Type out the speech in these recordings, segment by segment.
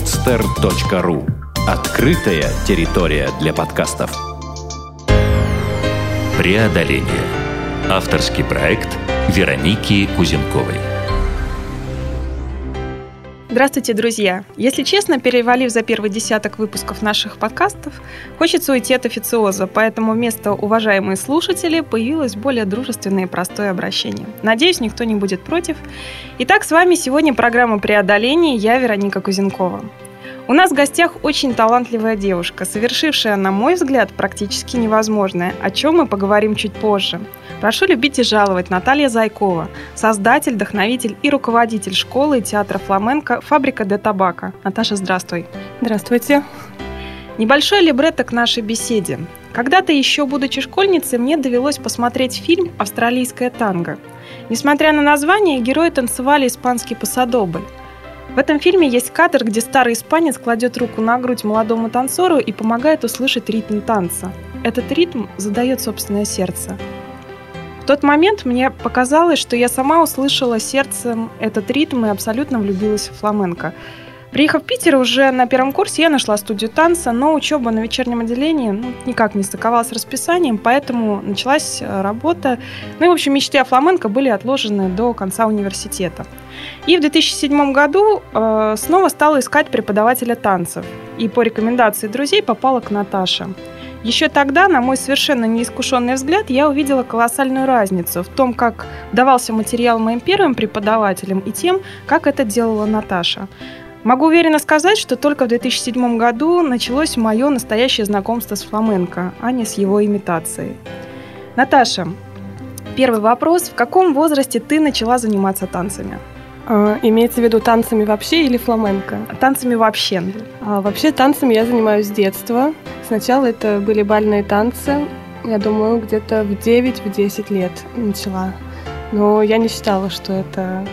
podster.ru Открытая территория для подкастов. Преодоление. Авторский проект Вероники Кузенковой. Здравствуйте, друзья! Если честно, перевалив за первый десяток выпусков наших подкастов, хочется уйти от официоза, поэтому вместо «уважаемые слушатели» появилось более дружественное и простое обращение. Надеюсь, никто не будет против. Итак, с вами сегодня программа «Преодоление». Я Вероника Кузенкова. У нас в гостях очень талантливая девушка, совершившая, на мой взгляд, практически невозможное, о чем мы поговорим чуть позже. Прошу любить и жаловать Наталья Зайкова, создатель, вдохновитель и руководитель школы и театра фламенко «Фабрика де Табака». Наташа, здравствуй. Здравствуйте. Небольшой либретто к нашей беседе. Когда-то еще, будучи школьницей, мне довелось посмотреть фильм «Австралийская танго». Несмотря на название, герои танцевали испанский пасадобль. В этом фильме есть кадр, где старый испанец кладет руку на грудь молодому танцору и помогает услышать ритм танца. Этот ритм задает собственное сердце. В тот момент мне показалось, что я сама услышала сердцем этот ритм и абсолютно влюбилась в фламенко. Приехав в Питер, уже на первом курсе я нашла студию танца, но учеба на вечернем отделении ну, никак не стыковалась с расписанием, поэтому началась э, работа. Ну и, в общем, мечты о фламенко были отложены до конца университета. И в 2007 году э, снова стала искать преподавателя танцев. И по рекомендации друзей попала к Наташе. Еще тогда, на мой совершенно неискушенный взгляд, я увидела колоссальную разницу в том, как давался материал моим первым преподавателям и тем, как это делала Наташа. Могу уверенно сказать, что только в 2007 году началось мое настоящее знакомство с фламенко, а не с его имитацией. Наташа, первый вопрос. В каком возрасте ты начала заниматься танцами? А, имеется в виду танцами вообще или фламенко? Танцами вообще. А, вообще танцами я занимаюсь с детства. Сначала это были бальные танцы. Я думаю, где-то в 9-10 лет начала. Но я не считала, что это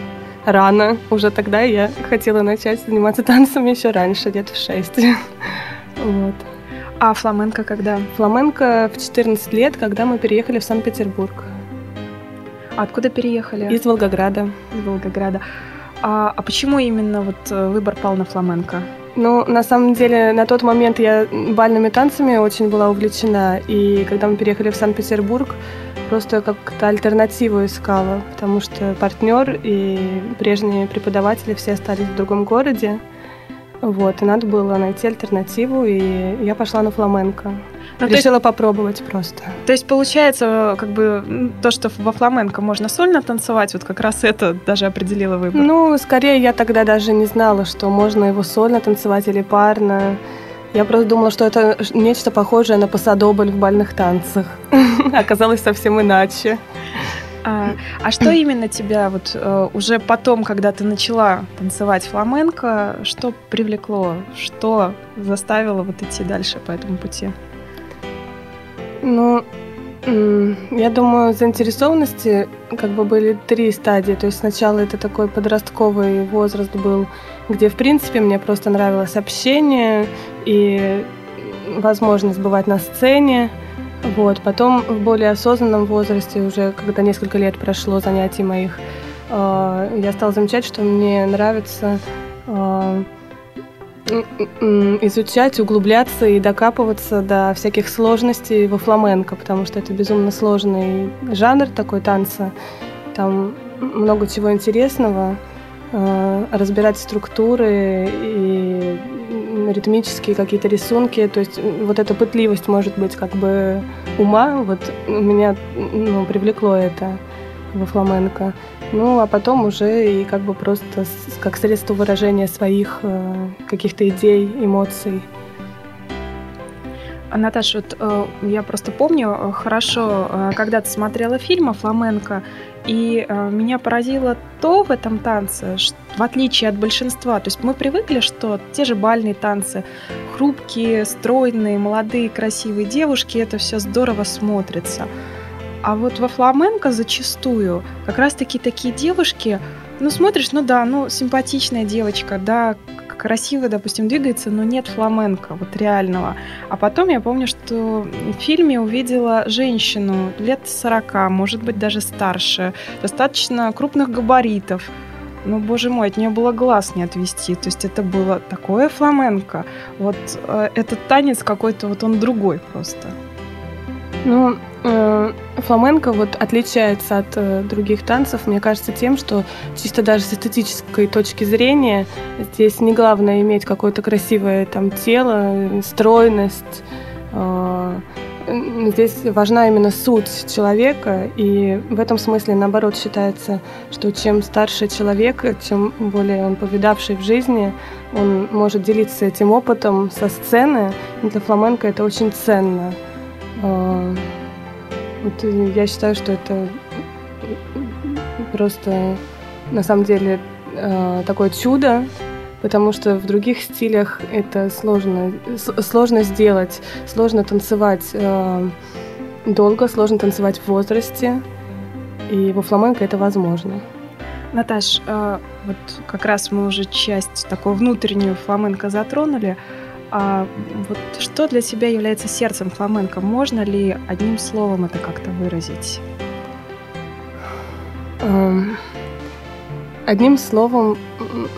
рано. Уже тогда я хотела начать заниматься танцами еще раньше, лет в 6. Вот. А фламенко когда? Фламенко в 14 лет, когда мы переехали в Санкт-Петербург. Откуда переехали? Из Волгограда. Из Волгограда. А, а почему именно вот э, выбор пал на фламенко? Ну, на самом деле, на тот момент я бальными танцами очень была увлечена. И когда мы переехали в Санкт-Петербург, просто как-то альтернативу искала, потому что партнер и прежние преподаватели все остались в другом городе. Вот, и надо было найти альтернативу, и я пошла на фламенко. Ну, Решила есть, попробовать просто. То есть получается, как бы то, что во фламенко можно сольно танцевать, вот как раз это даже определило выбор. Ну, скорее я тогда даже не знала, что можно его сольно танцевать или парно. Я просто думала, что это нечто похожее на посадобль в бальных танцах. Оказалось совсем иначе. А, а что именно тебя вот э, уже потом, когда ты начала танцевать фламенко, что привлекло, что заставило вот идти дальше по этому пути? Ну, я думаю, заинтересованности как бы были три стадии. То есть сначала это такой подростковый возраст был, где, в принципе, мне просто нравилось общение и возможность бывать на сцене. Вот. Потом в более осознанном возрасте, уже когда несколько лет прошло занятий моих, э, я стала замечать, что мне нравится э, изучать, углубляться и докапываться до всяких сложностей во фламенко, потому что это безумно сложный жанр такой танца. Там много чего интересного. Э, разбирать структуры и ритмические какие-то рисунки. То есть вот эта пытливость, может быть, как бы ума, вот меня ну, привлекло это во фламенко. Ну, а потом уже и как бы просто как средство выражения своих э, каких-то идей, эмоций. А, Наташа, вот э, я просто помню э, хорошо, э, когда ты смотрела фильм о фламенко, и э, меня поразило то в этом танце, что, в отличие от большинства, то есть мы привыкли, что те же бальные танцы, хрупкие, стройные, молодые, красивые девушки, это все здорово смотрится. А вот во фламенко зачастую как раз-таки такие девушки, ну, смотришь, ну да, ну, симпатичная девочка, да, красиво, допустим, двигается, но нет фламенко, вот реального. А потом я помню, что в фильме увидела женщину лет 40, может быть, даже старше, достаточно крупных габаритов, ну, боже мой, от нее было глаз не отвести. То есть это было такое фламенко. Вот э, этот танец какой-то, вот он другой просто. Ну, фламенко вот отличается от э, других танцев, мне кажется, тем, что чисто даже с эстетической точки зрения здесь не главное иметь какое-то красивое там тело, стройность. Э, здесь важна именно суть человека, и в этом смысле, наоборот, считается, что чем старше человек, чем более он повидавший в жизни, он может делиться этим опытом со сцены. Для фламенко это очень ценно. Вот я считаю, что это просто на самом деле а, такое чудо, потому что в других стилях это сложно, сложно сделать, сложно танцевать э, долго, сложно танцевать в возрасте, и во фламенко это возможно. Наташ, э, вот как раз мы уже часть такую внутреннюю фламенко затронули. А вот что для тебя является сердцем фламенко? Можно ли одним словом это как-то выразить? Um, одним словом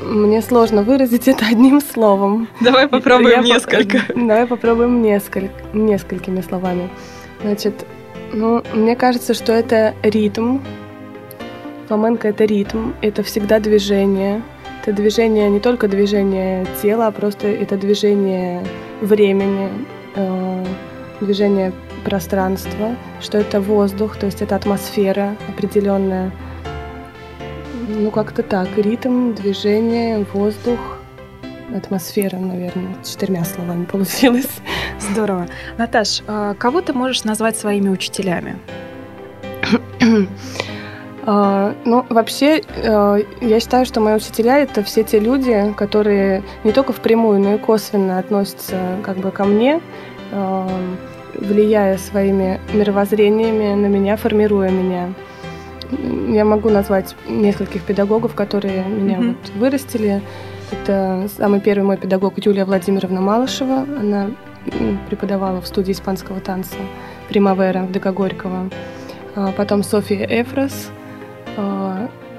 мне сложно выразить это одним словом. Давай попробуем Я несколько. По... Давай попробуем несколько, несколькими словами. Значит, ну, мне кажется, что это ритм. Фламенко — это ритм, это всегда движение. Это движение, не только движение тела, а просто это движение времени, э, движение пространства, что это воздух, то есть это атмосфера определенная — ну, как-то так. Ритм, движение, воздух, атмосфера, наверное. Четырьмя словами получилось. Здорово. Наташ, а кого ты можешь назвать своими учителями? Uh, ну, вообще, uh, я считаю, что мои учителя — это все те люди, которые не только впрямую, но и косвенно относятся как бы ко мне, uh, влияя своими мировоззрениями на меня, формируя меня. Я могу назвать нескольких педагогов, которые меня mm-hmm. вот вырастили. Это самый первый мой педагог Юлия Владимировна Малышева. Она преподавала в студии испанского танца «Примавера» в ДК Горького. А потом София Эфрос а,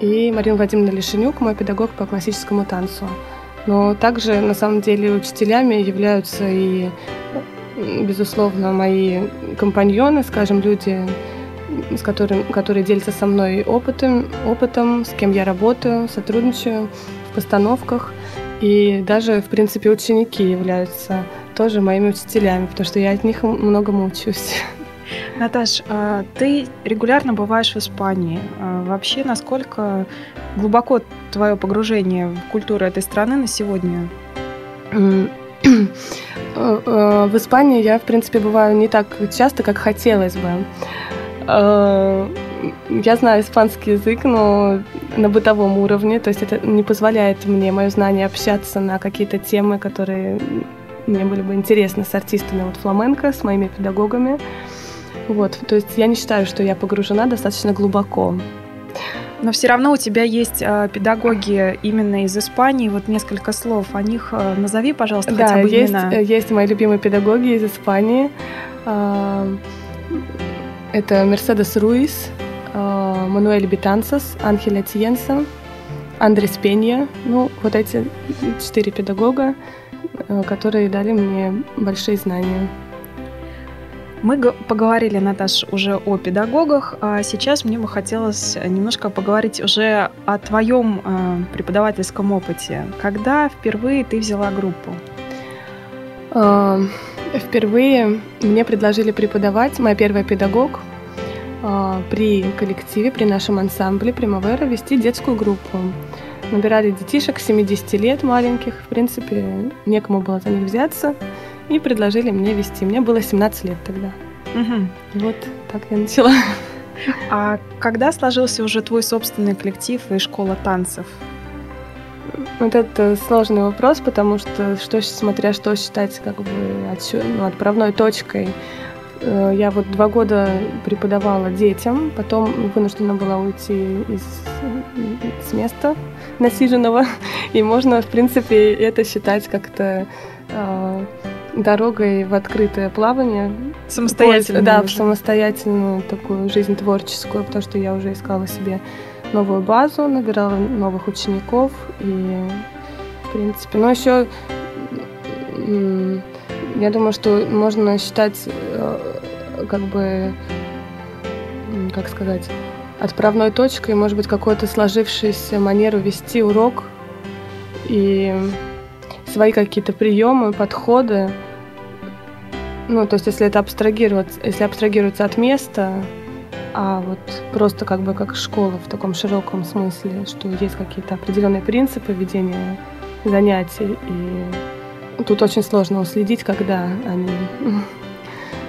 и Марина Владимировна Лишенюк, мой педагог по классическому танцу. Но также, на самом деле, учителями являются и, безусловно, мои компаньоны, скажем, люди, с которым, которые делятся со мной опытом, опытом, с кем я работаю, сотрудничаю в постановках. И даже, в принципе, ученики являются тоже моими учителями, потому что я от них многому учусь. Наташ, а ты регулярно бываешь в Испании. А вообще, насколько глубоко твое погружение в культуру этой страны на сегодня? Э, э, в Испании я, в принципе, бываю не так часто, как хотелось бы. Э, я знаю испанский язык, но на бытовом уровне, то есть это не позволяет мне, мое знание, общаться на какие-то темы, которые мне были бы интересны с артистами вот фламенко, с моими педагогами. Вот, то есть я не считаю, что я погружена достаточно глубоко. Но все равно у тебя есть э, педагоги именно из Испании. Вот несколько слов о них э, назови, пожалуйста, да, хотя бы есть, имена. есть мои любимые педагоги из Испании. Э, это Мерседес Руис, э, Мануэль Битансас, Анхеля Тиенса, Андрес Пенья. Ну, вот эти четыре педагога, э, которые дали мне большие знания. Мы поговорили, Наташ, уже о педагогах, а сейчас мне бы хотелось немножко поговорить уже о твоем э, преподавательском опыте. Когда впервые ты взяла группу? Впервые мне предложили преподавать, моя первая педагог, а, при коллективе, при нашем ансамбле Примавера вести детскую группу. Набирали детишек 70 лет маленьких, в принципе, некому было за них взяться, и предложили мне вести. Мне было 17 лет тогда. Угу. Вот так я начала. А когда сложился уже твой собственный коллектив и школа танцев? Вот это сложный вопрос, потому что, что смотря что считать как бы отсю, ну, отправной точкой. Э, я вот два года преподавала детям, потом вынуждена была уйти из, с места насиженного, и можно, в принципе, это считать как-то э, дорогой в открытое плавание. Самостоятельно. Да, в самостоятельную такую жизнь творческую, потому что я уже искала себе новую базу, набирала новых учеников и, в принципе, ну еще я думаю, что можно считать э, как бы, как сказать, отправной точкой, может быть, какой-то сложившейся манеру вести урок и свои какие-то приемы, подходы. Ну, то есть, если это абстрагировать, если абстрагироваться от места, а вот просто как бы как школа в таком широком смысле, что есть какие-то определенные принципы ведения занятий, и тут очень сложно уследить, когда они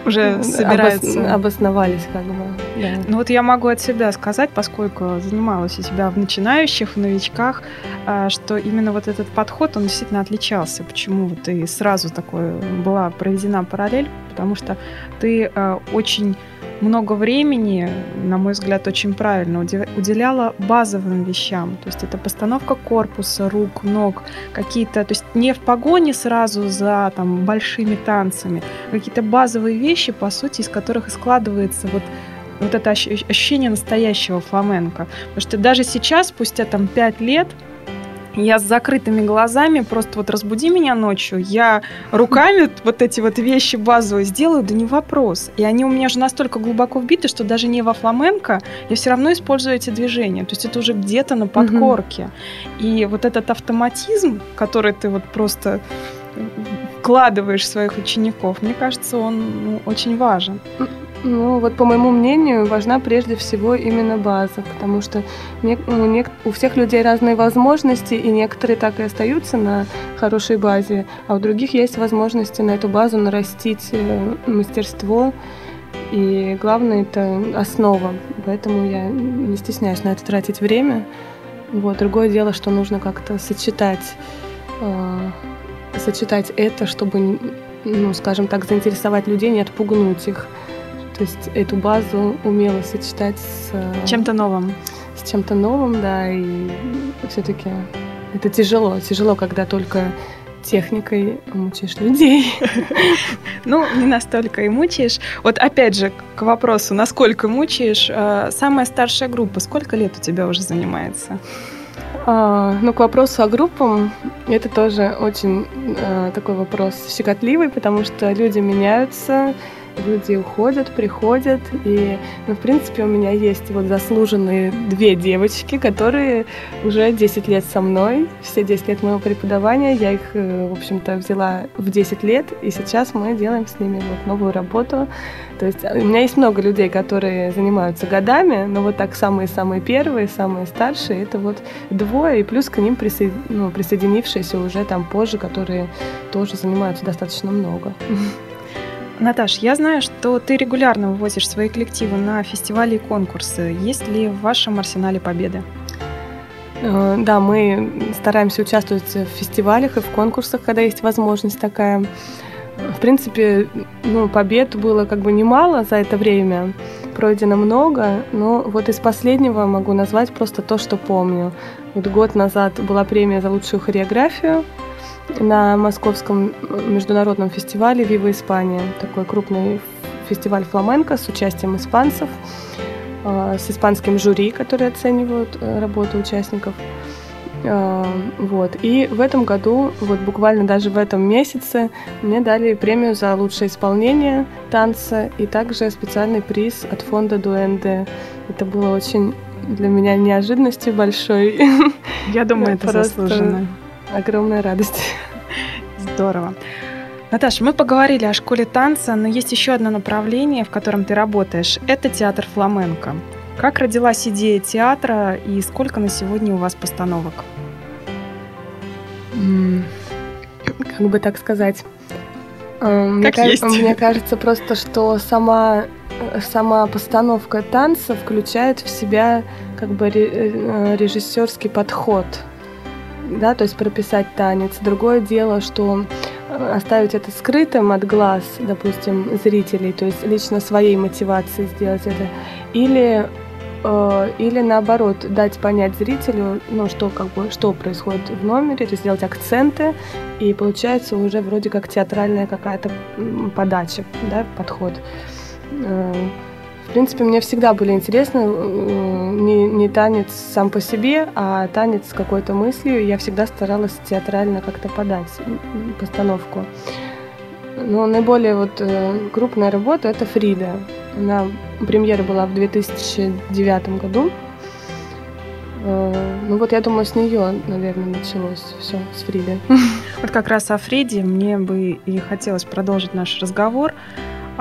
уже собираются. обосновались как бы. Да. Ну вот я могу от себя сказать, поскольку занималась у себя в начинающих, в новичках, а, что именно вот этот подход, он действительно отличался. Почему и сразу такое была проведена параллель? Потому что ты а, очень много времени, на мой взгляд, очень правильно уделяла базовым вещам. То есть это постановка корпуса, рук, ног, какие-то, то есть не в погоне сразу за там, большими танцами, а какие-то базовые вещи, по сути, из которых и складывается вот вот это ощущение настоящего фламенко. Потому что даже сейчас, спустя там пять лет, я с закрытыми глазами, просто вот разбуди меня ночью, я руками вот эти вот вещи базовые сделаю, да не вопрос. И они у меня же настолько глубоко вбиты, что даже не во фламенко я все равно использую эти движения. То есть это уже где-то на подкорке. Угу. И вот этот автоматизм, который ты вот просто вкладываешь в своих учеников, мне кажется, он ну, очень важен. Ну, вот по моему мнению, важна прежде всего именно база, потому что у, у всех людей разные возможности, и некоторые так и остаются на хорошей базе, а у других есть возможности на эту базу нарастить э, мастерство, и главное это основа, поэтому я не стесняюсь на это тратить время. Вот. Другое дело, что нужно как-то сочетать, э, сочетать это, чтобы, ну, скажем так, заинтересовать людей, не отпугнуть их. То есть эту базу умело сочетать с... Э, чем-то новым. С чем-то новым, да, и все-таки это тяжело. Тяжело, когда только техникой мучаешь людей. Ну, не настолько и мучаешь. Вот опять же, к вопросу, насколько мучаешь. Э, самая старшая группа, сколько лет у тебя уже занимается? А, ну, к вопросу о группам, это тоже очень а, такой вопрос щекотливый, потому что люди меняются, люди уходят, приходят, и, ну, в принципе, у меня есть вот заслуженные две девочки, которые уже 10 лет со мной, все 10 лет моего преподавания, я их, э, в общем-то, взяла в 10 лет, и сейчас мы делаем с ними вот новую работу. То есть э, у меня есть много людей, которые занимаются годами, но вот так самые-самые первые, самые старшие, это вот двое, и плюс к ним присо... ну, присоединившиеся уже там позже, которые тоже занимаются достаточно много. Наташ, я знаю, что ты регулярно вывозишь свои коллективы на фестивали и конкурсы. Есть ли в вашем арсенале победы? Э, да, мы стараемся участвовать в фестивалях и в конкурсах, когда есть возможность такая. В принципе, ну, побед было как бы немало за это время, пройдено много, но вот из последнего могу назвать просто то, что помню. Вот год назад была премия за лучшую хореографию, на московском международном фестивале «Вива Испания». Такой крупный фестиваль фламенко с участием испанцев, э, с испанским жюри, которые оценивают э, работу участников. Э, вот. И в этом году, вот буквально даже в этом месяце, мне дали премию за лучшее исполнение танца и также специальный приз от фонда Дуэнде. Это было очень для меня неожиданностью большой. Я думаю, это заслуженно огромная радость. Здорово. Наташа, мы поговорили о школе танца, но есть еще одно направление, в котором ты работаешь. Это театр фламенко. Как родилась идея театра и сколько на сегодня у вас постановок? Как бы так сказать. Э, мне, как есть. мне кажется просто, что сама, сама постановка танца включает в себя как бы э, режиссерский подход да, то есть прописать танец. Другое дело, что э, оставить это скрытым от глаз, допустим, зрителей, то есть лично своей мотивации сделать это, или э, или наоборот дать понять зрителю, ну что как бы что происходит в номере, то сделать акценты, и получается уже вроде как театральная какая-то подача, да, подход. Э, В принципе, мне всегда были интересны не, не танец сам по себе, а танец с какой-то мыслью. Я всегда старалась театрально как-то подать постановку. Но наиболее вот э, крупная работа это Фрида. Она премьера была в 2009 году. Э, ну вот я думаю, с нее, наверное, началось все с Фриды. Вот как раз о Фриде мне бы и хотелось продолжить наш разговор.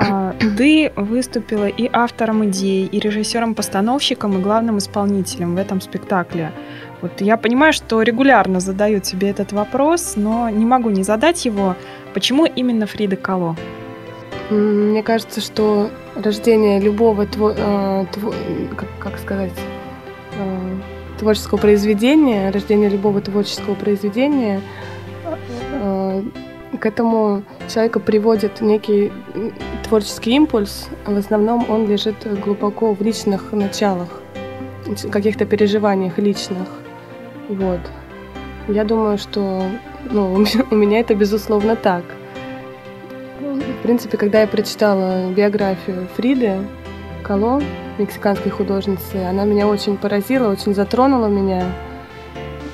А, ты выступила и автором идеи, и режиссером-постановщиком, и главным исполнителем в этом спектакле. Вот я понимаю, что регулярно задаю тебе этот вопрос, но не могу не задать его. Почему именно Фрида Кало? Мне кажется, что рождение любого тво, э, тво, как, как сказать э, творческого произведения, рождение любого творческого произведения э, к этому человека приводит некий творческий импульс. В основном он лежит глубоко в личных началах, каких-то переживаниях личных. Вот. Я думаю, что ну, у меня это безусловно так. В принципе, когда я прочитала биографию Фриды Кало, мексиканской художницы, она меня очень поразила, очень затронула меня.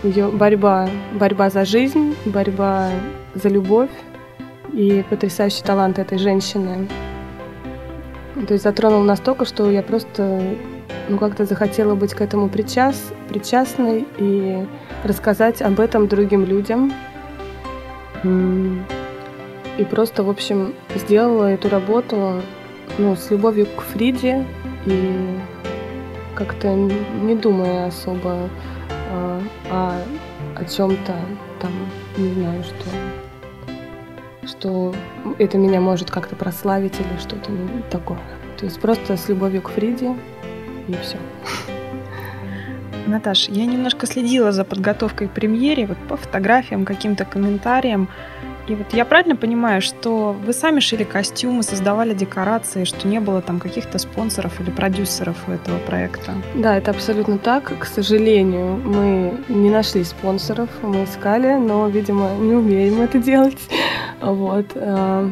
Ее борьба, борьба за жизнь, борьба за любовь и потрясающий талант этой женщины. То есть затронул настолько, что я просто ну, как-то захотела быть к этому причас, причастной и рассказать об этом другим людям. И просто, в общем, сделала эту работу ну, с любовью к Фриде и как-то не думая особо э, о, о чем-то там, не знаю, что, что это меня может как-то прославить или что-то такое. То есть просто с любовью к Фриде и все. Наташ, я немножко следила за подготовкой к премьере, вот по фотографиям, каким-то комментариям. И вот я правильно понимаю, что вы сами шили костюмы, создавали декорации, что не было там каких-то спонсоров или продюсеров у этого проекта? Да, это абсолютно так. К сожалению, мы не нашли спонсоров, мы искали, но, видимо, не умеем это делать. Вот. Э,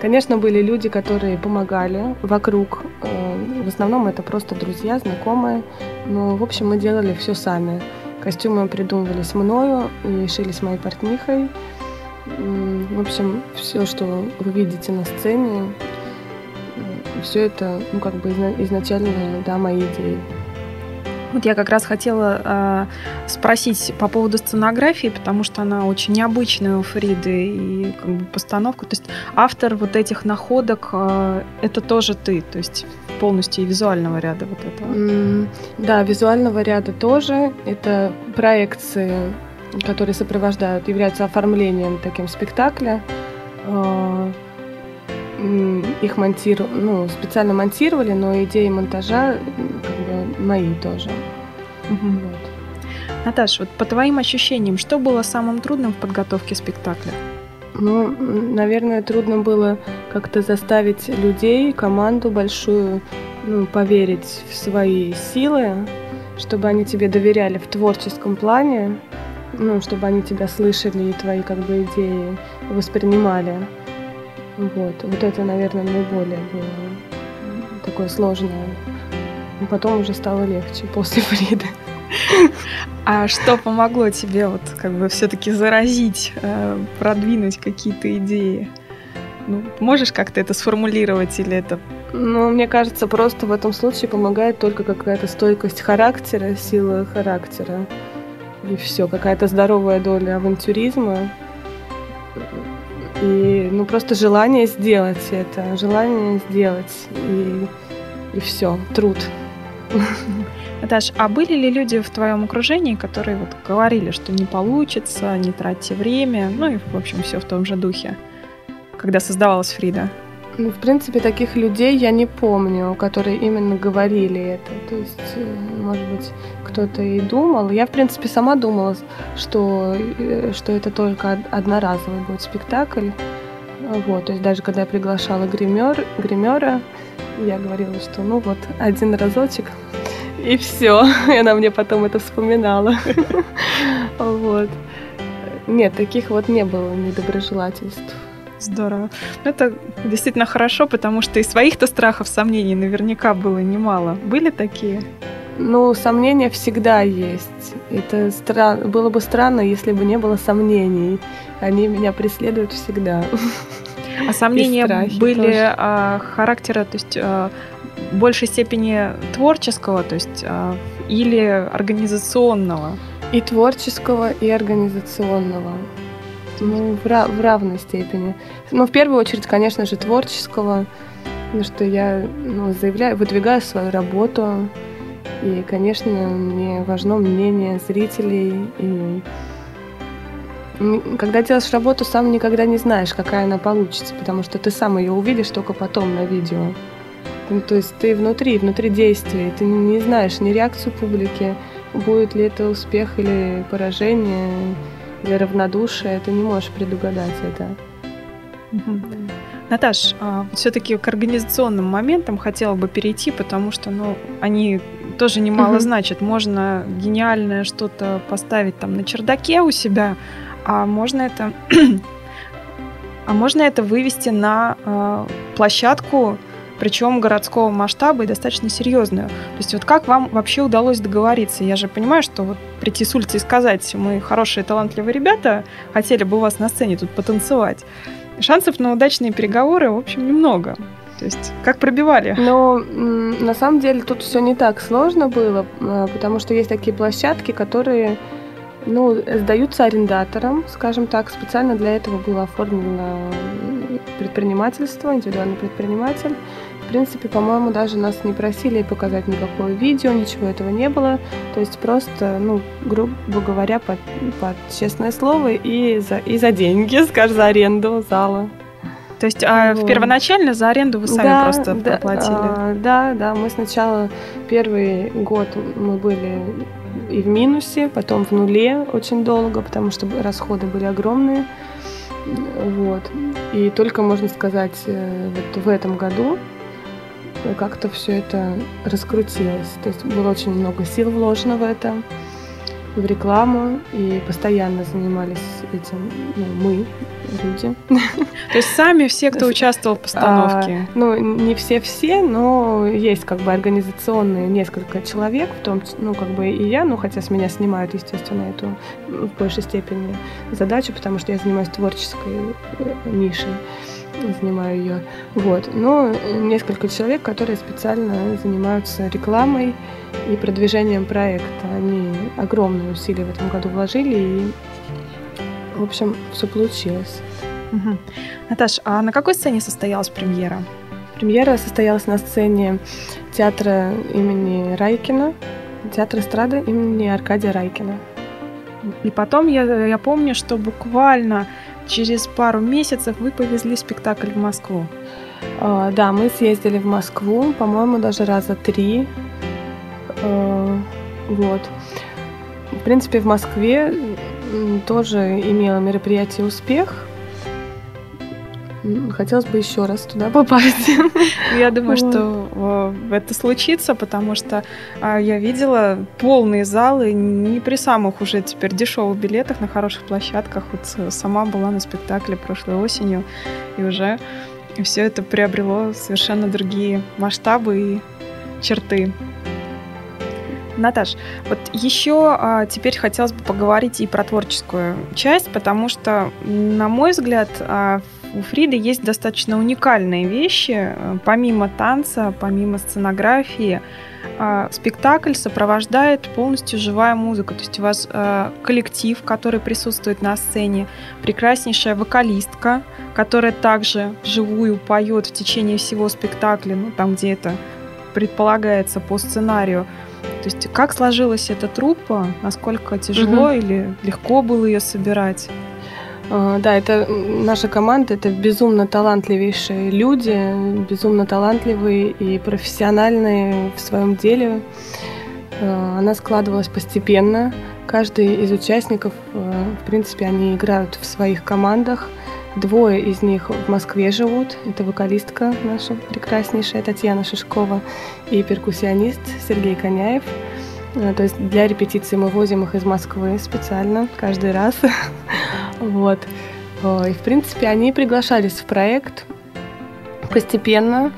конечно, были люди, которые помогали вокруг. Э, в основном это просто друзья, знакомые. Но, в общем, мы делали все сами. Костюмы придумывались мною и шились моей портнихой. В общем, все, что вы видите на сцене, все это, ну, как бы изначально, да, мои идеи. Вот я как раз хотела э, спросить по поводу сценографии, потому что она очень необычная у Фриды и как бы постановка. То есть автор вот этих находок э, это тоже ты, то есть полностью и визуального ряда вот этого. Mm, да, визуального ряда тоже. Это проекции которые сопровождают, являются оформлением таким спектакля. А, их монтиру, ну, специально монтировали, но идеи монтажа как бы мои тоже. Угу. Вот. Наташа, вот по твоим ощущениям, что было самым трудным в подготовке спектакля? Ну, наверное, трудно было как-то заставить людей, команду большую, ну, поверить в свои силы, чтобы они тебе доверяли в творческом плане, ну, чтобы они тебя слышали и твои как бы идеи воспринимали. Вот, вот это, наверное, наиболее было такое сложное. Потом уже стало легче после Фриды. А что помогло тебе вот как бы все-таки заразить, э, продвинуть какие-то идеи? Ну, можешь как-то это сформулировать или это? Ну, мне кажется, просто в этом случае помогает только какая-то стойкость характера, сила характера и все, какая-то здоровая доля авантюризма. И ну просто желание сделать это, желание сделать и, и все, труд. Наташ, а были ли люди в твоем окружении, которые вот говорили, что не получится, не тратьте время, ну и, в общем, все в том же духе, когда создавалась Фрида? Ну, в принципе, таких людей я не помню, которые именно говорили это. То есть, э, может быть, кто-то и думал. Я, в принципе, сама думала, что, э, что это только одноразовый будет спектакль. Вот, то есть даже когда я приглашала гример, гримера, я говорила, что ну вот один разочек и все. И она мне потом это вспоминала. Вот. Нет, таких вот не было недоброжелательств. Здорово. Ну, это действительно хорошо, потому что и своих-то страхов, сомнений наверняка было немало. Были такие? Ну, сомнения всегда есть. Это стра... было бы странно, если бы не было сомнений. Они меня преследуют всегда. А сомнения были а, характера, то есть а, большей степени творческого, то есть а, или организационного? И творческого, и организационного. Ну, в, в равной степени. Ну, в первую очередь, конечно же, творческого, потому что я ну, заявляю, выдвигаю свою работу, и, конечно, мне важно мнение зрителей. И когда делаешь работу, сам никогда не знаешь, какая она получится, потому что ты сам ее увидишь только потом на видео. Ну, то есть ты внутри, внутри действия, ты не знаешь ни реакцию публики, будет ли это успех или поражение, или равнодушие, ты не можешь предугадать это. Наташ, а, все-таки к организационным моментам хотела бы перейти, потому что, ну, они тоже немало значат. Можно гениальное что-то поставить там на чердаке у себя, а можно это, а можно это вывести на э, площадку причем городского масштаба и достаточно серьезную. То есть вот как вам вообще удалось договориться? Я же понимаю, что вот прийти с улицы и сказать, мы хорошие, талантливые ребята, хотели бы у вас на сцене тут потанцевать. Шансов на удачные переговоры, в общем, немного. То есть как пробивали? Но на самом деле тут все не так сложно было, а, потому что есть такие площадки, которые ну, сдаются арендаторам, скажем так, специально для этого было оформлено предпринимательство, индивидуальный предприниматель. В принципе, по-моему, даже нас не просили показать никакое видео, ничего этого не было. То есть просто, ну, грубо говоря, под, под честное слово и за, и за деньги, скажем, за аренду зала. То есть а вот. первоначально за аренду вы сами да, просто да, проплатили? А, да, да, мы сначала первый год мы были и в минусе, потом в нуле очень долго, потому что расходы были огромные. Вот. И только, можно сказать, э, вот в этом году как-то все это раскрутилось. То есть было очень много сил вложено в это в рекламу и постоянно занимались этим ну, мы, люди. То есть сами все, кто участвовал в постановке? А, ну, не все-все, но есть как бы организационные несколько человек, в том, ну, как бы и я, ну, хотя с меня снимают, естественно, эту в большей степени задачу, потому что я занимаюсь творческой э, нишей занимаю ее. Вот. Но несколько человек, которые специально занимаются рекламой и продвижением проекта. Они огромные усилия в этом году вложили, и, в общем, все получилось. Угу. Наташ, а на какой сцене состоялась премьера? Премьера состоялась на сцене театра имени Райкина, театра эстрады имени Аркадия Райкина. И потом я, я помню, что буквально через пару месяцев вы повезли спектакль в Москву. А, да, мы съездили в Москву, по-моему, даже раза три. А, вот. В принципе, в Москве тоже имело мероприятие успех. Хотелось бы еще раз туда попасть. Я думаю, что это случится, потому что а, я видела полные залы не при самых уже теперь дешевых билетах на хороших площадках. Вот сама была на спектакле прошлой осенью, и уже все это приобрело совершенно другие масштабы и черты. Наташ, вот еще а, теперь хотелось бы поговорить и про творческую часть, потому что, на мой взгляд, а, у Фриды есть достаточно уникальные вещи. Помимо танца, помимо сценографии, а, спектакль сопровождает полностью живая музыка. То есть у вас а, коллектив, который присутствует на сцене, прекраснейшая вокалистка, которая также живую поет в течение всего спектакля, ну там где это предполагается по сценарию. То есть как сложилась эта труппа, насколько тяжело угу. или легко было ее собирать? А, да, это наша команда, это безумно талантливейшие люди, безумно талантливые и профессиональные в своем деле. А, она складывалась постепенно. Каждый из участников, а, в принципе, они играют в своих командах. Двое из них в Москве живут. Это вокалистка наша прекраснейшая Татьяна Шишкова и перкуссионист Сергей Коняев. То есть для репетиции мы возим их из Москвы специально каждый раз. Вот. И, в принципе, они приглашались в проект постепенно.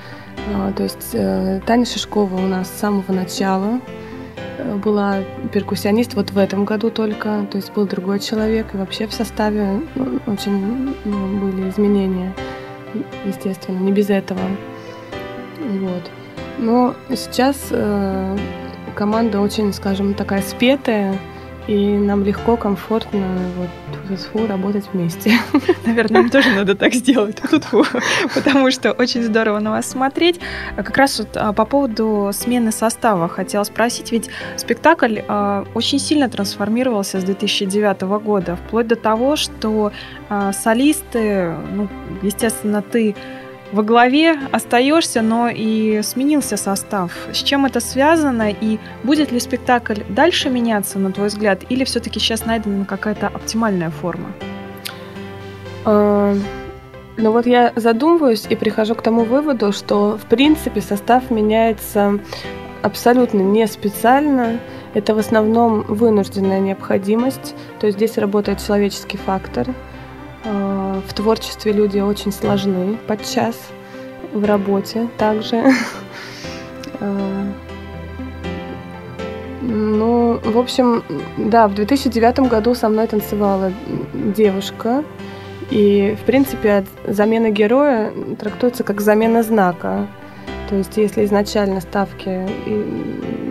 То есть Таня Шишкова у нас с самого начала была перкуссионист вот в этом году только, то есть был другой человек, и вообще в составе ну, очень ну, были изменения, естественно, не без этого. Вот. Но сейчас э, команда очень, скажем, такая спетая, и нам легко, комфортно вот фу работать вместе. Наверное, нам тоже надо так сделать, фу потому что очень здорово на вас смотреть. А как раз вот а, по поводу смены состава хотела спросить, ведь спектакль а, очень сильно трансформировался с 2009 года, вплоть до того, что солисты, ну, естественно, ты во главе остаешься, но и сменился состав. С чем это связано и будет ли спектакль дальше меняться, на твой взгляд, или все-таки сейчас найдена какая-то оптимальная форма? А, ну вот я задумываюсь и прихожу к тому выводу, что в принципе состав меняется абсолютно не специально. Это в основном вынужденная необходимость. То есть здесь работает человеческий фактор – в творчестве люди очень сложны подчас, в работе также. А, ну, в общем, да, в 2009 году со мной танцевала девушка, и, в принципе, замена героя трактуется как замена знака. То есть, если изначально ставки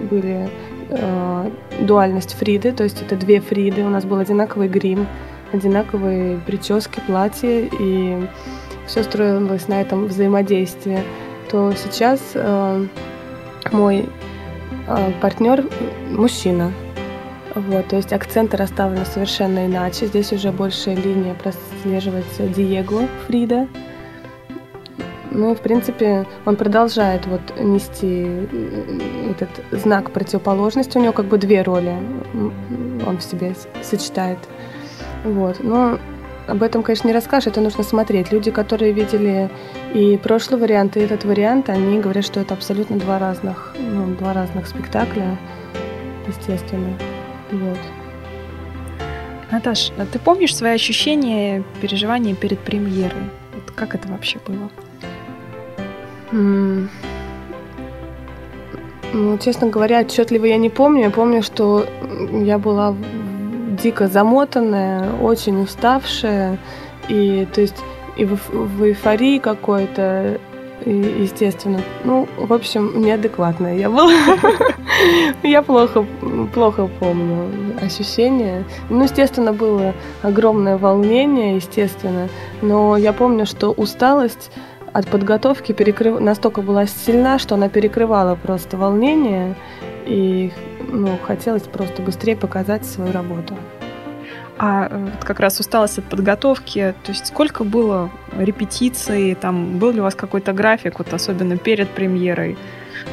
были э, дуальность Фриды, то есть это две Фриды, у нас был одинаковый грим, одинаковые прически, платья, и все строилось на этом взаимодействии, то сейчас э, мой э, партнер мужчина. Вот, то есть акценты расставлены совершенно иначе. Здесь уже большая линия прослеживается Диего Фрида. Ну и, в принципе, он продолжает вот нести э, этот знак противоположности. У него как бы две роли он в себе сочетает. Вот. Но об этом, конечно, не расскажешь, это нужно смотреть. Люди, которые видели и прошлый вариант, и этот вариант, они говорят, что это абсолютно два разных, ну, два разных спектакля, естественно. Вот. Наташ, а ты помнишь свои ощущения, переживания перед премьерой? Вот как это вообще было? Mm. Ну, честно говоря, отчетливо я не помню. Я помню, что я была дико замотанная, очень уставшая, и то есть и в, в эйфории какой-то, естественно. Ну, в общем, неадекватная я была. Я плохо, плохо помню ощущения. Ну, естественно, было огромное волнение, естественно. Но я помню, что усталость от подготовки перекрыв... настолько была сильна, что она перекрывала просто волнение. И ну, хотелось просто быстрее показать свою работу. А э, вот как раз усталость от подготовки, то есть сколько было репетиций, там был ли у вас какой-то график, вот особенно перед премьерой?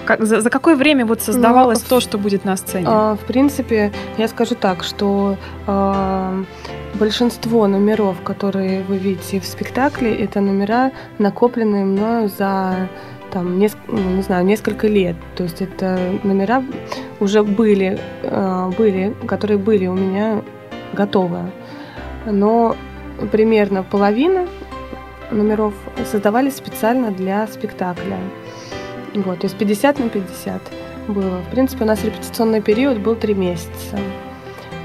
Как, за, за какое время вот создавалось ну, то, что будет на сцене? А, в принципе, я скажу так, что а, большинство номеров, которые вы видите в спектакле, это номера, накопленные мною за там, неск- ну, не знаю, несколько лет. То есть это номера уже были, э, были, которые были у меня готовы. Но примерно половина номеров создавались специально для спектакля. Вот, то есть 50 на 50 было. В принципе, у нас репетиционный период был три месяца.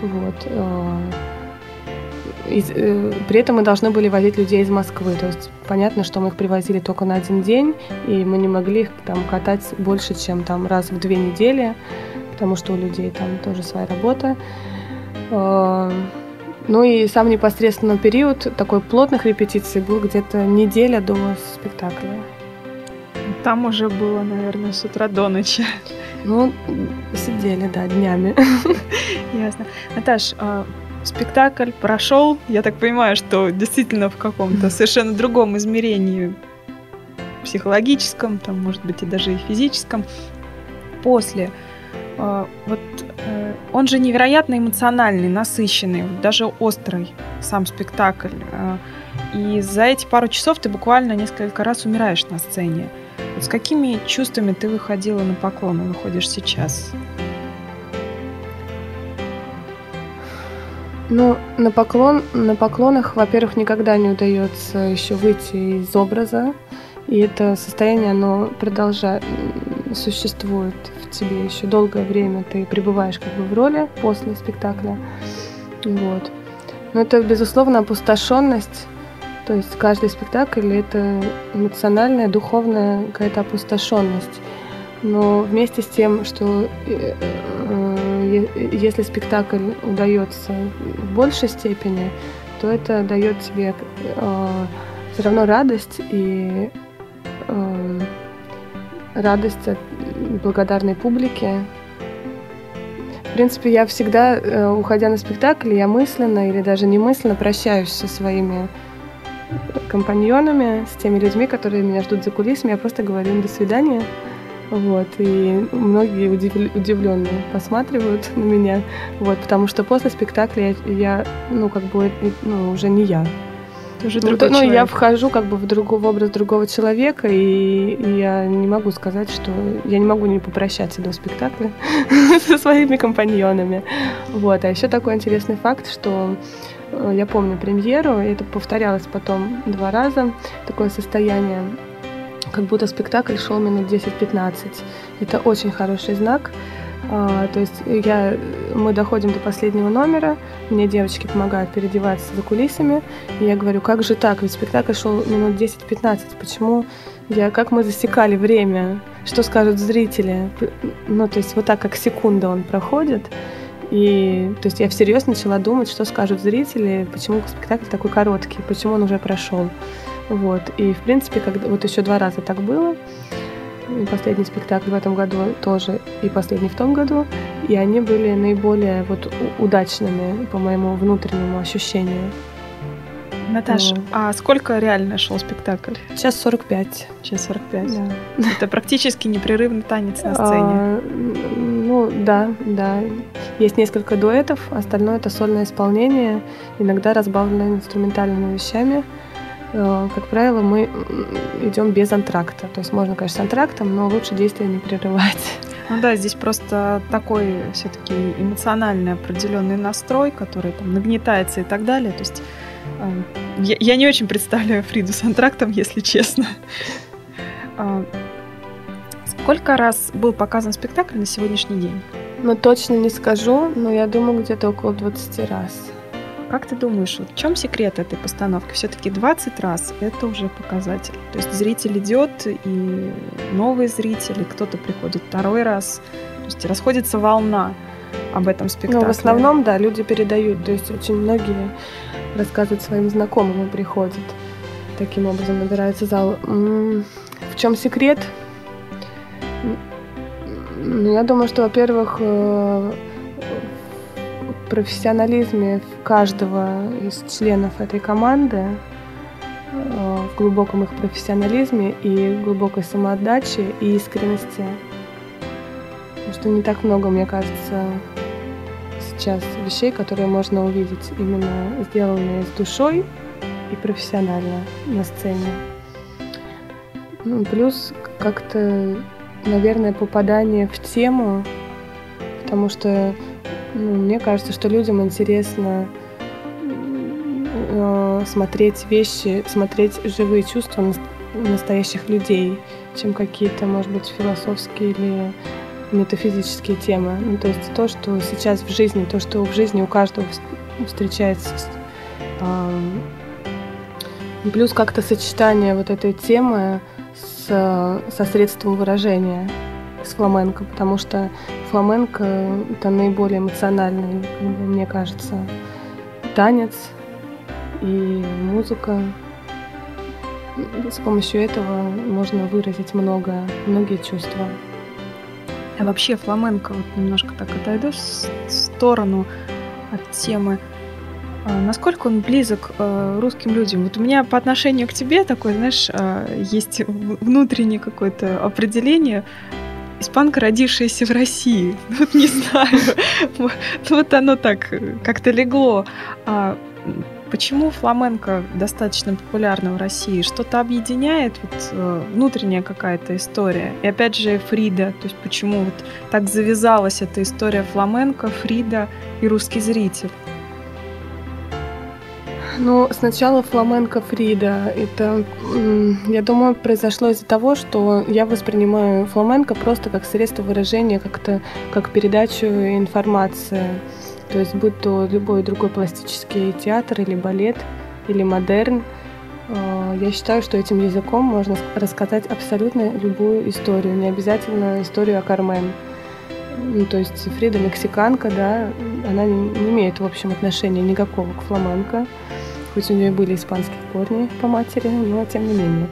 Вот. Из, э, при этом мы должны были возить людей из Москвы. То есть понятно, что мы их привозили только на один день, и мы не могли их там катать больше, чем там раз в две недели, потому что у людей там тоже своя работа. Э, ну и сам непосредственно период такой плотных репетиций был где-то неделя до спектакля. Там уже было, наверное, с утра до ночи. Ну, сидели, да, днями. Ясно. Наташ, а спектакль прошел. Я так понимаю, что действительно в каком-то совершенно другом измерении психологическом, там, может быть, и даже и физическом. После а, вот э, он же невероятно эмоциональный, насыщенный, даже острый сам спектакль. А, и за эти пару часов ты буквально несколько раз умираешь на сцене. Вот с какими чувствами ты выходила на поклон и выходишь сейчас? Ну, на поклон, на поклонах, во-первых, никогда не удается еще выйти из образа, и это состояние, оно продолжает, существует в тебе еще долгое время, ты пребываешь как бы в роли после спектакля, вот. Но это, безусловно, опустошенность, то есть каждый спектакль — это эмоциональная, духовная какая-то опустошенность. Но вместе с тем, что э, э, если спектакль удается в большей степени, то это дает тебе э, все равно радость и радость от благодарной публики. В принципе, я всегда, уходя на спектакль, я мысленно или даже немысленно прощаюсь со своими компаньонами, с теми людьми, которые меня ждут за кулисами. Я просто говорю им «до свидания». Вот, и многие удив... удивленные посматривают на меня, вот, потому что после спектакля я, я ну, как бы, ну, уже не я. Уже ну, ну, я вхожу как бы в, другой, в образ другого человека, и, и я не могу сказать, что я не могу не попрощаться до спектакля со своими компаньонами. Вот. А еще такой интересный факт, что э, я помню премьеру, и это повторялось потом два раза, такое состояние как будто спектакль шел минут 10-15. Это очень хороший знак. А, то есть я, мы доходим до последнего номера, мне девочки помогают переодеваться за кулисами, и я говорю, как же так, ведь спектакль шел минут 10-15, почему я, как мы засекали время, что скажут зрители, ну, то есть вот так, как секунда он проходит, и то есть я всерьез начала думать, что скажут зрители, почему спектакль такой короткий, почему он уже прошел. Вот. И, в принципе, когда, вот еще два раза так было. И последний спектакль в этом году тоже, и последний в том году. И они были наиболее вот удачными по моему внутреннему ощущению. Наташа, ну. а сколько реально шел спектакль? Час 45. Час 45. Да. Это практически непрерывный танец на сцене. А, ну, да, да. Есть несколько дуэтов, остальное это сольное исполнение, иногда разбавленное инструментальными вещами. Э, как правило, мы идем без антракта. То есть можно, конечно, с антрактом, но лучше действие не прерывать. Ну да, здесь просто такой все-таки эмоциональный определенный настрой, который там нагнетается и так далее. То есть э, я, я не очень представляю Фриду с антрактом, если честно. Э, сколько раз был показан спектакль на сегодняшний день? Ну, точно не скажу, но я думаю, где-то около 20 раз. Как ты думаешь, вот в чем секрет этой постановки? Все-таки 20 раз это уже показатель. То есть зритель идет, и новые зрители, кто-то приходит второй раз. То есть расходится волна об этом спектакле. Ну, в основном, да, люди передают. То есть очень многие рассказывают своим знакомым и приходят. Таким образом набирается зал. В чем секрет? Ну, я думаю, что, во-первых, э, профессионализме каждого из членов этой команды, э, в глубоком их профессионализме и глубокой самоотдаче и искренности. Потому что не так много, мне кажется, сейчас вещей, которые можно увидеть именно сделанные с душой и профессионально на сцене. Ну, плюс как-то, наверное, попадание в тему, потому что ну, мне кажется, что людям интересно э, смотреть вещи, смотреть живые чувства настоящих людей, чем какие-то, может быть, философские или метафизические темы. Ну, то есть то, что сейчас в жизни, то, что в жизни у каждого встречается. Э, плюс как-то сочетание вот этой темы с, со средством выражения с фламенко, потому что фламенко это наиболее эмоциональный, мне кажется, танец и музыка. С помощью этого можно выразить много, многие чувства. А вообще фламенко, вот немножко так отойду в сторону от темы. А насколько он близок э, русским людям? Вот у меня по отношению к тебе такое, знаешь, э, есть внутреннее какое-то определение испанка, родившаяся в России. Вот не знаю. Вот оно так как-то легло. А почему фламенко достаточно популярна в России? Что-то объединяет? Вот э, внутренняя какая-то история. И опять же Фрида. То есть почему вот так завязалась эта история фламенко, Фрида и русский зритель? Ну, сначала фламенко Фрида. Это, я думаю, произошло из-за того, что я воспринимаю фламенко просто как средство выражения, как-то как передачу информации. То есть, будь то любой другой пластический театр или балет, или модерн, э, я считаю, что этим языком можно рассказать абсолютно любую историю, не обязательно историю о Кармен. Ну, то есть Фрида мексиканка, да, она не имеет, в общем, отношения никакого к фламенко хоть у нее были испанские корни по матери, но тем не менее.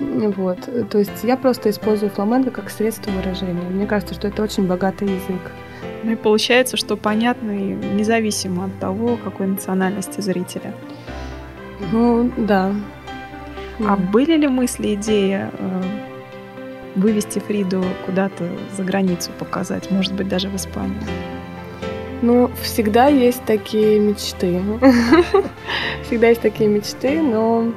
Вот. То есть я просто использую фламенко как средство выражения. Мне кажется, что это очень богатый язык. Ну и получается, что понятно и независимо от того, какой национальности зрителя. Ну, да. А да. были ли мысли, идеи э, вывести Фриду куда-то за границу показать, может быть, даже в Испанию? Ну, всегда есть такие мечты. Всегда есть такие мечты, но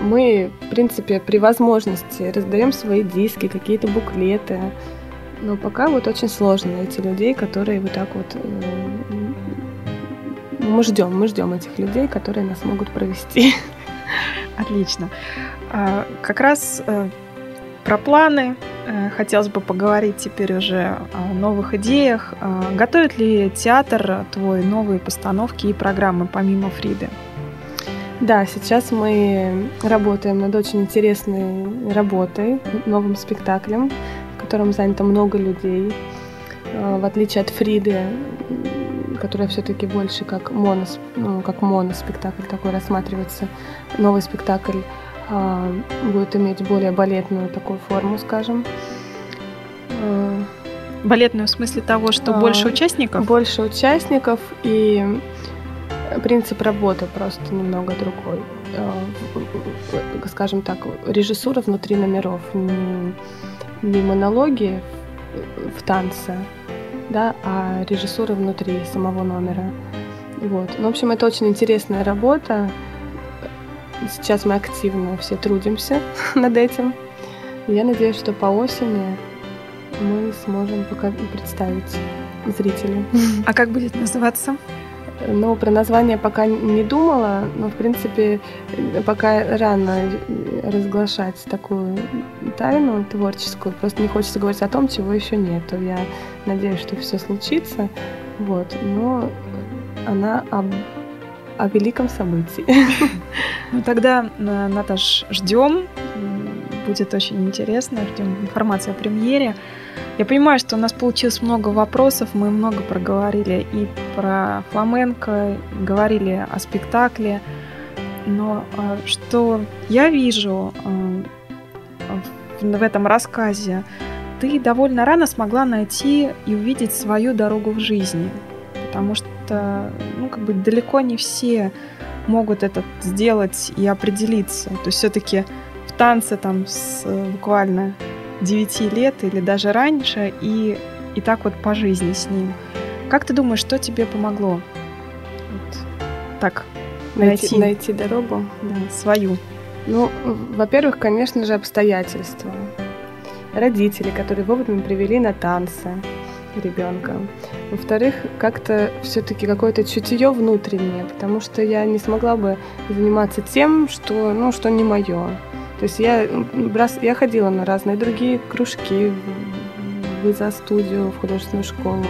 мы, в принципе, при возможности раздаем свои диски, какие-то буклеты. Но пока вот очень сложно найти людей, которые вот так вот... Э, мы ждем, мы ждем этих людей, которые нас могут провести. Отлично. А, как раз э, про планы. Э, хотелось бы поговорить теперь уже о новых идеях. Э, готовит ли театр твой новые постановки и программы помимо Фриды? Да, сейчас мы работаем над очень интересной работой, новым спектаклем, в котором занято много людей. Э, в отличие от Фриды, которая все-таки больше как монос, ну, как моноспектакль такой рассматривается, новый спектакль будет иметь более балетную такую форму, скажем. А, балетную в смысле того, что а, больше участников? Больше участников и принцип работы просто немного другой. Скажем так, режиссура внутри номеров, не, не монологи в, в танце, да, а режиссура внутри самого номера. Вот. Ну, в общем, это очень интересная работа. Сейчас мы активно все трудимся над этим. Я надеюсь, что по осени мы сможем пока представить зрителю. А как будет называться? Ну, про название пока не думала, но, в принципе, пока рано разглашать такую тайну творческую. Просто не хочется говорить о том, чего еще нет. Я надеюсь, что все случится. Вот. Но она об о великом событии. Ну тогда, Наташ, ждем. Будет очень интересно. Ждем информации о премьере. Я понимаю, что у нас получилось много вопросов. Мы много проговорили и про фламенко, говорили о спектакле. Но а, что я вижу а, в этом рассказе, ты довольно рано смогла найти и увидеть свою дорогу в жизни. Потому что что ну, как бы далеко не все могут это сделать и определиться. То есть все-таки в танце там с буквально 9 лет или даже раньше, и, и так вот по жизни с ним. Как ты думаешь, что тебе помогло? Вот так найти, найти дорогу? Да, свою. Ну, во-первых, конечно же, обстоятельства. Родители, которые вовремя привели на танцы ребенка. Во-вторых, как-то все-таки какое-то чутье внутреннее, потому что я не смогла бы заниматься тем, что, ну, что не мое. То есть я, я ходила на разные другие кружки, в изо-студию, в художественную школу,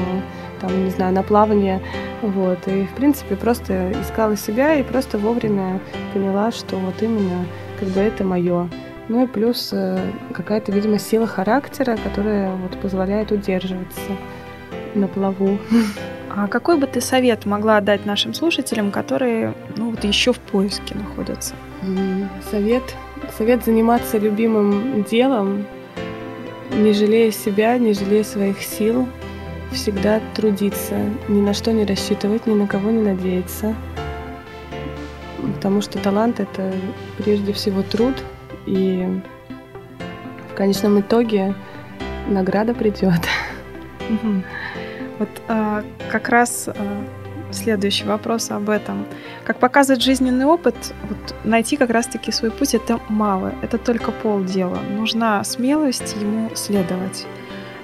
там, не знаю, на плавание, вот, и, в принципе, просто искала себя и просто вовремя поняла, что вот именно, как бы, это мое. Ну и плюс э, какая-то, видимо, сила характера, которая вот позволяет удерживаться на плаву. А какой бы ты совет могла дать нашим слушателям, которые ну, вот еще в поиске находятся? Совет, совет заниматься любимым делом, не жалея себя, не жалея своих сил, всегда трудиться, ни на что не рассчитывать, ни на кого не надеяться. Потому что талант — это прежде всего труд, и в конечном итоге награда придет. Вот а, как раз а, следующий вопрос об этом. Как показывает жизненный опыт, вот найти как раз-таки свой путь это мало, это только полдела. Нужна смелость ему следовать.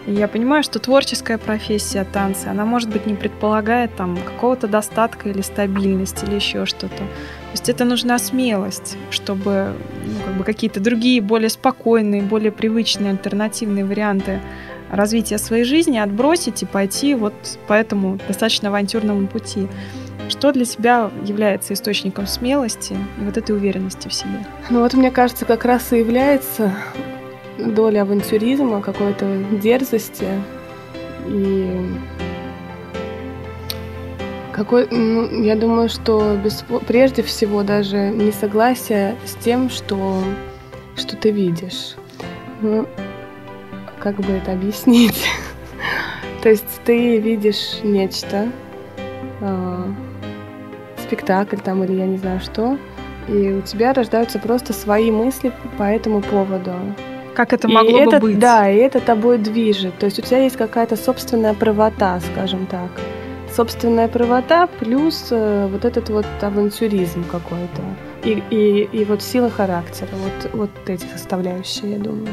Я понимаю, что творческая профессия танцы, она, может быть, не предполагает там какого-то достатка или стабильности или еще что-то. То есть это нужна смелость, чтобы ну, как бы какие-то другие, более спокойные, более привычные альтернативные варианты развития своей жизни отбросить и пойти вот по этому достаточно авантюрному пути. Что для тебя является источником смелости и вот этой уверенности в себе? Ну вот мне кажется, как раз и является доля авантюризма, какой-то дерзости и какой, ну, я думаю, что без, прежде всего даже не согласие с тем, что, что ты видишь. Ну, как бы это объяснить? То есть ты видишь нечто, э, спектакль там или я не знаю что, и у тебя рождаются просто свои мысли по этому поводу. Как это могло и бы это, быть? Да, и это тобой движет. То есть у тебя есть какая-то собственная правота, скажем так. Собственная правота плюс э, вот этот вот авантюризм какой-то. И, и, и вот сила характера. Вот, вот эти составляющие, я думаю.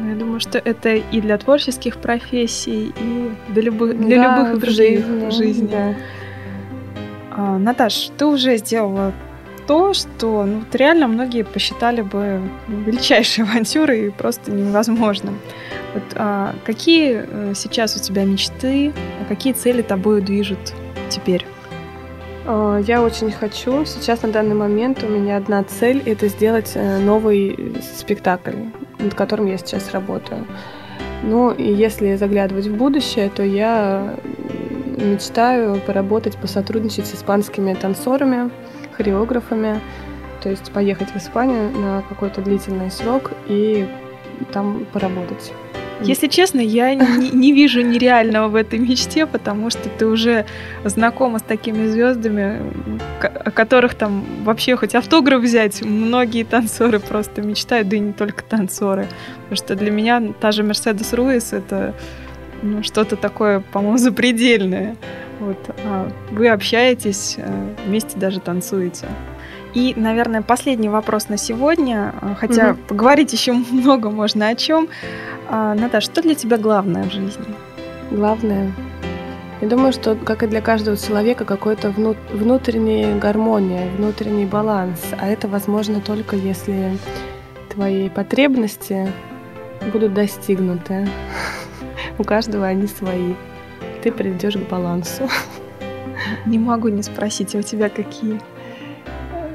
Ну, я думаю, что это и для творческих профессий, и для любых, для Да, любых в других жизни, в жизни. да. А, Наташ, ты уже сделала то, что ну, вот реально многие посчитали бы ну, величайшей авантюрой и просто невозможным. Вот, а, какие э, сейчас у тебя мечты, а какие цели тобой движут теперь? А, Я очень хочу. Сейчас на данный момент у меня одна цель – это сделать э, новый спектакль, над которым я сейчас работаю. Ну, и если заглядывать в будущее, то я мечтаю поработать, посотрудничать с испанскими танцорами, хореографами, то есть поехать в Испанию на какой-то длительный срок и там поработать. Если честно, я не, не вижу нереального в этой мечте, потому что ты уже знакома с такими звездами, о которых там вообще хоть автограф взять, многие танцоры просто мечтают, да и не только танцоры. Потому что для меня та же Мерседес Руис это ну, что-то такое, по-моему, запредельное. Вот. А вы общаетесь, э, вместе даже танцуете. И, наверное, последний вопрос на сегодня, а, хотя Мгм. поговорить еще много можно о чем. А, Наташ, что для тебя главное в жизни? Главное, я думаю, что, как и для каждого человека, какой-то вну- внутренняя гармония, внутренний баланс. А это возможно только если твои потребности будут достигнуты. У каждого они свои. Ты придешь к балансу. Не могу не спросить, а у тебя какие?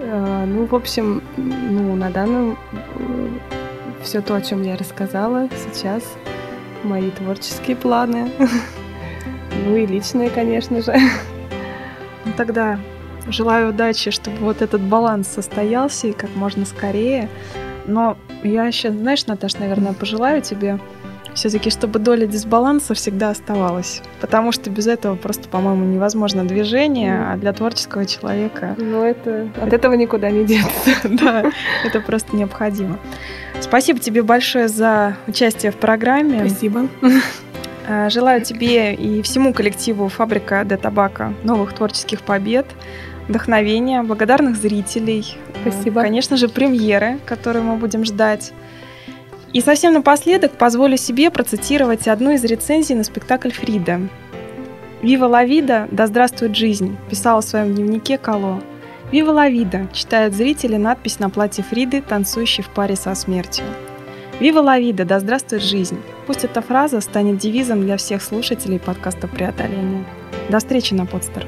А, Ну, в общем, ну, на данном все то, о чем я рассказала сейчас, мои творческие планы. Ну и личные, конечно же. Ну, тогда желаю удачи, чтобы вот этот баланс состоялся и как можно скорее. Но я еще, знаешь, Наташ, наверное, пожелаю тебе все-таки, чтобы доля дисбаланса всегда оставалась. Потому что без этого просто, по-моему, невозможно движение, а для творческого человека Но это от этого никуда не деться. да, это просто необходимо. Спасибо тебе большое за участие в программе. Спасибо. Э, Желаю тебе и всему коллективу «Фабрика де Табака» новых творческих побед, вдохновения, благодарных зрителей. Спасибо. Конечно же, премьеры, которую мы будем ждать. И совсем напоследок позволю себе процитировать одну из рецензий на спектакль «Фрида». «Вива ла вида, да здравствует жизнь», писала в своем дневнике Кало. «Вива ла вида», читают зрители надпись на платье Фриды, танцующей в паре со смертью. «Вива ла вида, да здравствует жизнь». Пусть эта фраза станет девизом для всех слушателей подкаста «Преодоление». До встречи на подстер.